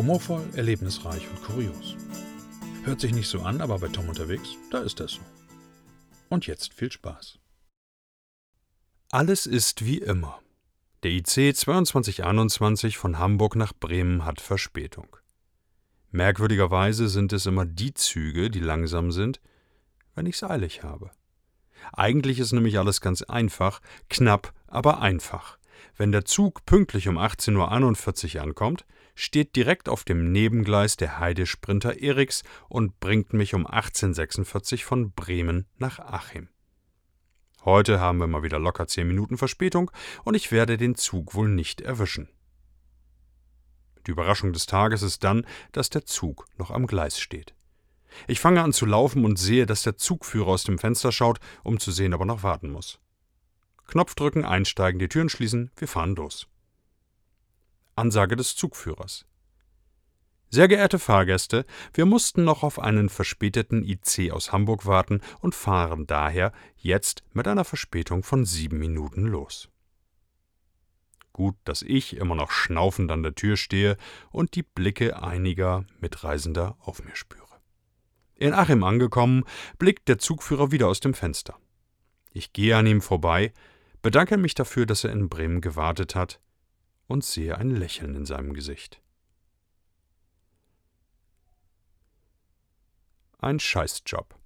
Humorvoll, erlebnisreich und kurios. Hört sich nicht so an, aber bei Tom unterwegs, da ist das so. Und jetzt viel Spaß. Alles ist wie immer. Der IC 2221 von Hamburg nach Bremen hat Verspätung. Merkwürdigerweise sind es immer die Züge, die langsam sind, wenn ich's eilig habe. Eigentlich ist nämlich alles ganz einfach, knapp, aber einfach. Wenn der Zug pünktlich um 18.41 Uhr ankommt, steht direkt auf dem Nebengleis der Heidesprinter Eriks und bringt mich um 18.46 Uhr von Bremen nach Achim. Heute haben wir mal wieder locker zehn Minuten Verspätung und ich werde den Zug wohl nicht erwischen. Die Überraschung des Tages ist dann, dass der Zug noch am Gleis steht. Ich fange an zu laufen und sehe, dass der Zugführer aus dem Fenster schaut, um zu sehen, ob er noch warten muss. Knopf drücken, einsteigen, die Türen schließen, wir fahren los. Ansage des Zugführers. Sehr geehrte Fahrgäste, wir mussten noch auf einen verspäteten IC aus Hamburg warten und fahren daher jetzt mit einer Verspätung von sieben Minuten los. Gut, dass ich immer noch schnaufend an der Tür stehe und die Blicke einiger Mitreisender auf mir spüre. In Achim angekommen, blickt der Zugführer wieder aus dem Fenster. Ich gehe an ihm vorbei, bedanke mich dafür, dass er in Bremen gewartet hat und sehe ein Lächeln in seinem Gesicht. Ein Scheißjob.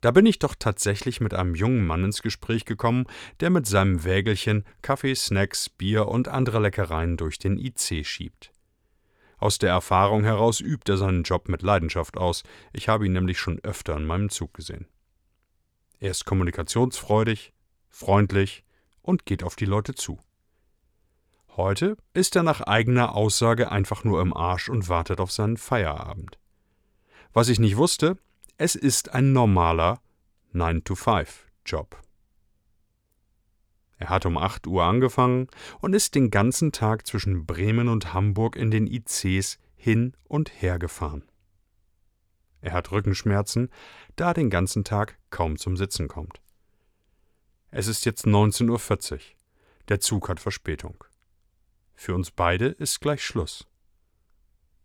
Da bin ich doch tatsächlich mit einem jungen Mann ins Gespräch gekommen, der mit seinem Wägelchen Kaffee, Snacks, Bier und andere Leckereien durch den IC schiebt. Aus der Erfahrung heraus übt er seinen Job mit Leidenschaft aus, ich habe ihn nämlich schon öfter in meinem Zug gesehen. Er ist kommunikationsfreudig, freundlich und geht auf die Leute zu. Heute ist er nach eigener Aussage einfach nur im Arsch und wartet auf seinen Feierabend. Was ich nicht wusste, es ist ein normaler 9-to-5-Job. Er hat um 8 Uhr angefangen und ist den ganzen Tag zwischen Bremen und Hamburg in den ICs hin und her gefahren. Er hat Rückenschmerzen, da er den ganzen Tag kaum zum Sitzen kommt. Es ist jetzt 19.40 Uhr. Der Zug hat Verspätung. Für uns beide ist gleich Schluss.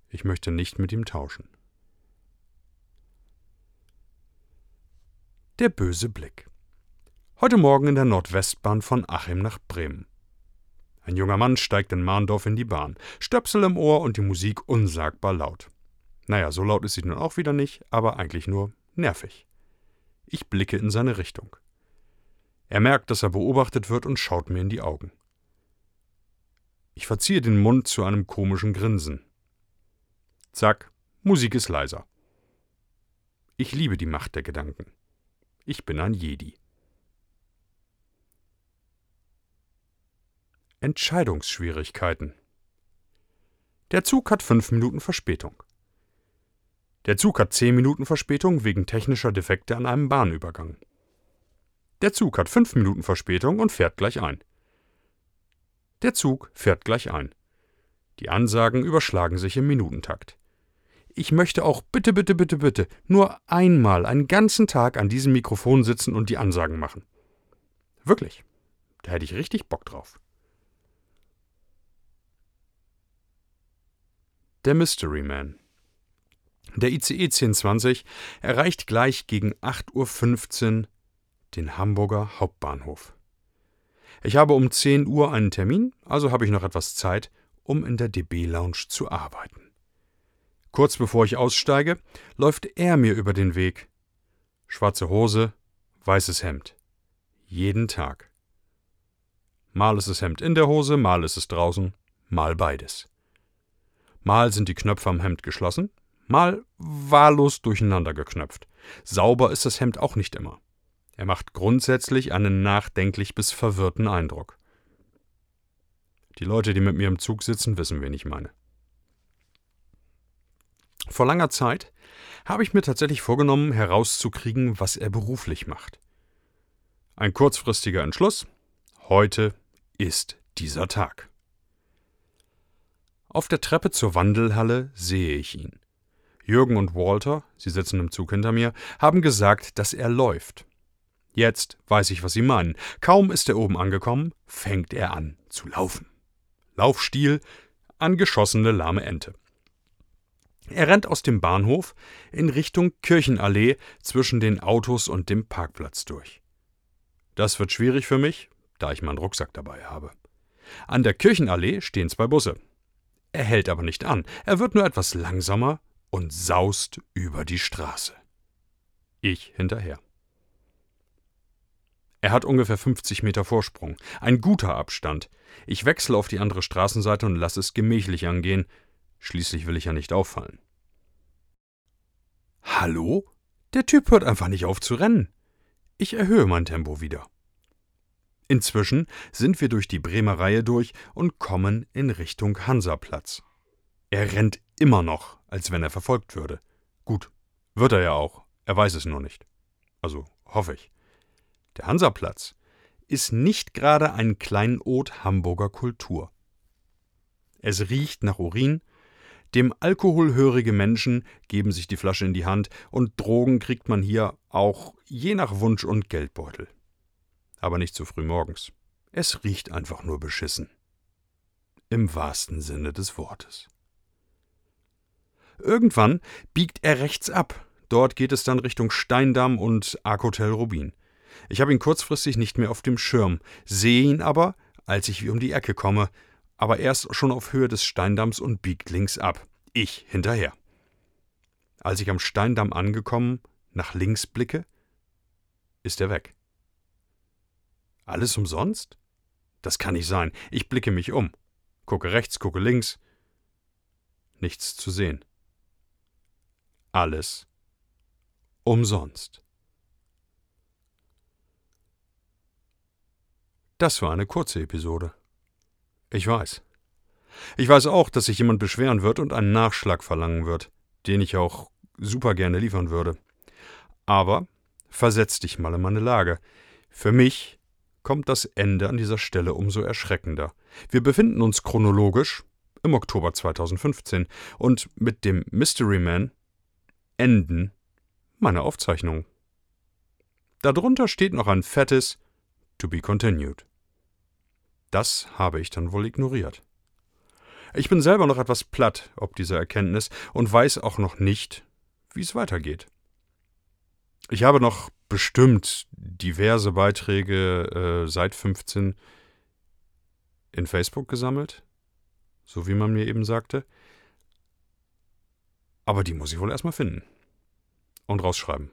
Ich möchte nicht mit ihm tauschen. Der böse Blick. Heute Morgen in der Nordwestbahn von Achim nach Bremen. Ein junger Mann steigt in Mahndorf in die Bahn, Stöpsel im Ohr und die Musik unsagbar laut. Naja, so laut ist sie nun auch wieder nicht, aber eigentlich nur nervig. Ich blicke in seine Richtung. Er merkt, dass er beobachtet wird und schaut mir in die Augen. Ich verziehe den Mund zu einem komischen Grinsen. Zack, Musik ist leiser. Ich liebe die Macht der Gedanken. Ich bin ein Jedi. Entscheidungsschwierigkeiten. Der Zug hat fünf Minuten Verspätung. Der Zug hat zehn Minuten Verspätung wegen technischer Defekte an einem Bahnübergang. Der Zug hat fünf Minuten Verspätung und fährt gleich ein. Der Zug fährt gleich ein. Die Ansagen überschlagen sich im Minutentakt. Ich möchte auch bitte, bitte, bitte, bitte nur einmal einen ganzen Tag an diesem Mikrofon sitzen und die Ansagen machen. Wirklich. Da hätte ich richtig Bock drauf. Der Mystery Man. Der ICE 1020 erreicht gleich gegen 8.15 Uhr den Hamburger Hauptbahnhof. Ich habe um 10 Uhr einen Termin, also habe ich noch etwas Zeit, um in der DB Lounge zu arbeiten. Kurz bevor ich aussteige, läuft er mir über den Weg. Schwarze Hose, weißes Hemd. Jeden Tag. Mal ist das Hemd in der Hose, mal ist es draußen, mal beides. Mal sind die Knöpfe am Hemd geschlossen, mal wahllos durcheinander geknöpft. Sauber ist das Hemd auch nicht immer. Er macht grundsätzlich einen nachdenklich bis verwirrten Eindruck. Die Leute, die mit mir im Zug sitzen, wissen, wen ich meine. Vor langer Zeit habe ich mir tatsächlich vorgenommen, herauszukriegen, was er beruflich macht. Ein kurzfristiger Entschluss. Heute ist dieser Tag. Auf der Treppe zur Wandelhalle sehe ich ihn. Jürgen und Walter, sie sitzen im Zug hinter mir, haben gesagt, dass er läuft. Jetzt weiß ich, was sie meinen. Kaum ist er oben angekommen, fängt er an zu laufen. Laufstil angeschossene lahme Ente. Er rennt aus dem Bahnhof in Richtung Kirchenallee zwischen den Autos und dem Parkplatz durch. Das wird schwierig für mich, da ich meinen Rucksack dabei habe. An der Kirchenallee stehen zwei Busse. Er hält aber nicht an, er wird nur etwas langsamer und saust über die Straße. Ich hinterher. Er hat ungefähr 50 Meter Vorsprung, ein guter Abstand. Ich wechsle auf die andere Straßenseite und lasse es gemächlich angehen. Schließlich will ich ja nicht auffallen. Hallo? Der Typ hört einfach nicht auf zu rennen. Ich erhöhe mein Tempo wieder. Inzwischen sind wir durch die Bremer Reihe durch und kommen in Richtung Hansaplatz. Er rennt immer noch, als wenn er verfolgt würde. Gut, wird er ja auch, er weiß es nur nicht. Also hoffe ich. Der Hansaplatz ist nicht gerade ein Kleinod Hamburger Kultur. Es riecht nach Urin, dem alkoholhörige Menschen geben sich die Flasche in die Hand und Drogen kriegt man hier auch je nach Wunsch und Geldbeutel aber nicht zu früh morgens. Es riecht einfach nur beschissen. Im wahrsten Sinne des Wortes. Irgendwann biegt er rechts ab. Dort geht es dann Richtung Steindamm und Arc-Hotel Rubin. Ich habe ihn kurzfristig nicht mehr auf dem Schirm, sehe ihn aber, als ich um die Ecke komme, aber erst schon auf Höhe des Steindamms und biegt links ab. Ich hinterher. Als ich am Steindamm angekommen nach links blicke, ist er weg. Alles umsonst? Das kann nicht sein. Ich blicke mich um. Gucke rechts, gucke links. Nichts zu sehen. Alles umsonst. Das war eine kurze Episode. Ich weiß. Ich weiß auch, dass sich jemand beschweren wird und einen Nachschlag verlangen wird, den ich auch super gerne liefern würde. Aber versetz dich mal in meine Lage. Für mich kommt das Ende an dieser Stelle umso erschreckender. Wir befinden uns chronologisch im Oktober 2015 und mit dem Mystery Man enden meine Aufzeichnungen. Darunter steht noch ein fettes To be continued. Das habe ich dann wohl ignoriert. Ich bin selber noch etwas platt ob dieser Erkenntnis und weiß auch noch nicht, wie es weitergeht. Ich habe noch bestimmt diverse Beiträge äh, seit 15 in Facebook gesammelt, so wie man mir eben sagte. Aber die muss ich wohl erstmal finden und rausschreiben.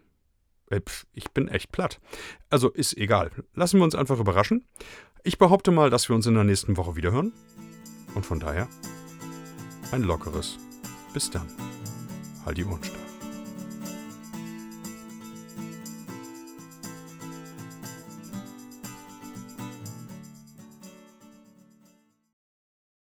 Äh, ich bin echt platt. Also ist egal. Lassen wir uns einfach überraschen. Ich behaupte mal, dass wir uns in der nächsten Woche wiederhören. Und von daher ein lockeres. Bis dann. Halt die Ohren steif.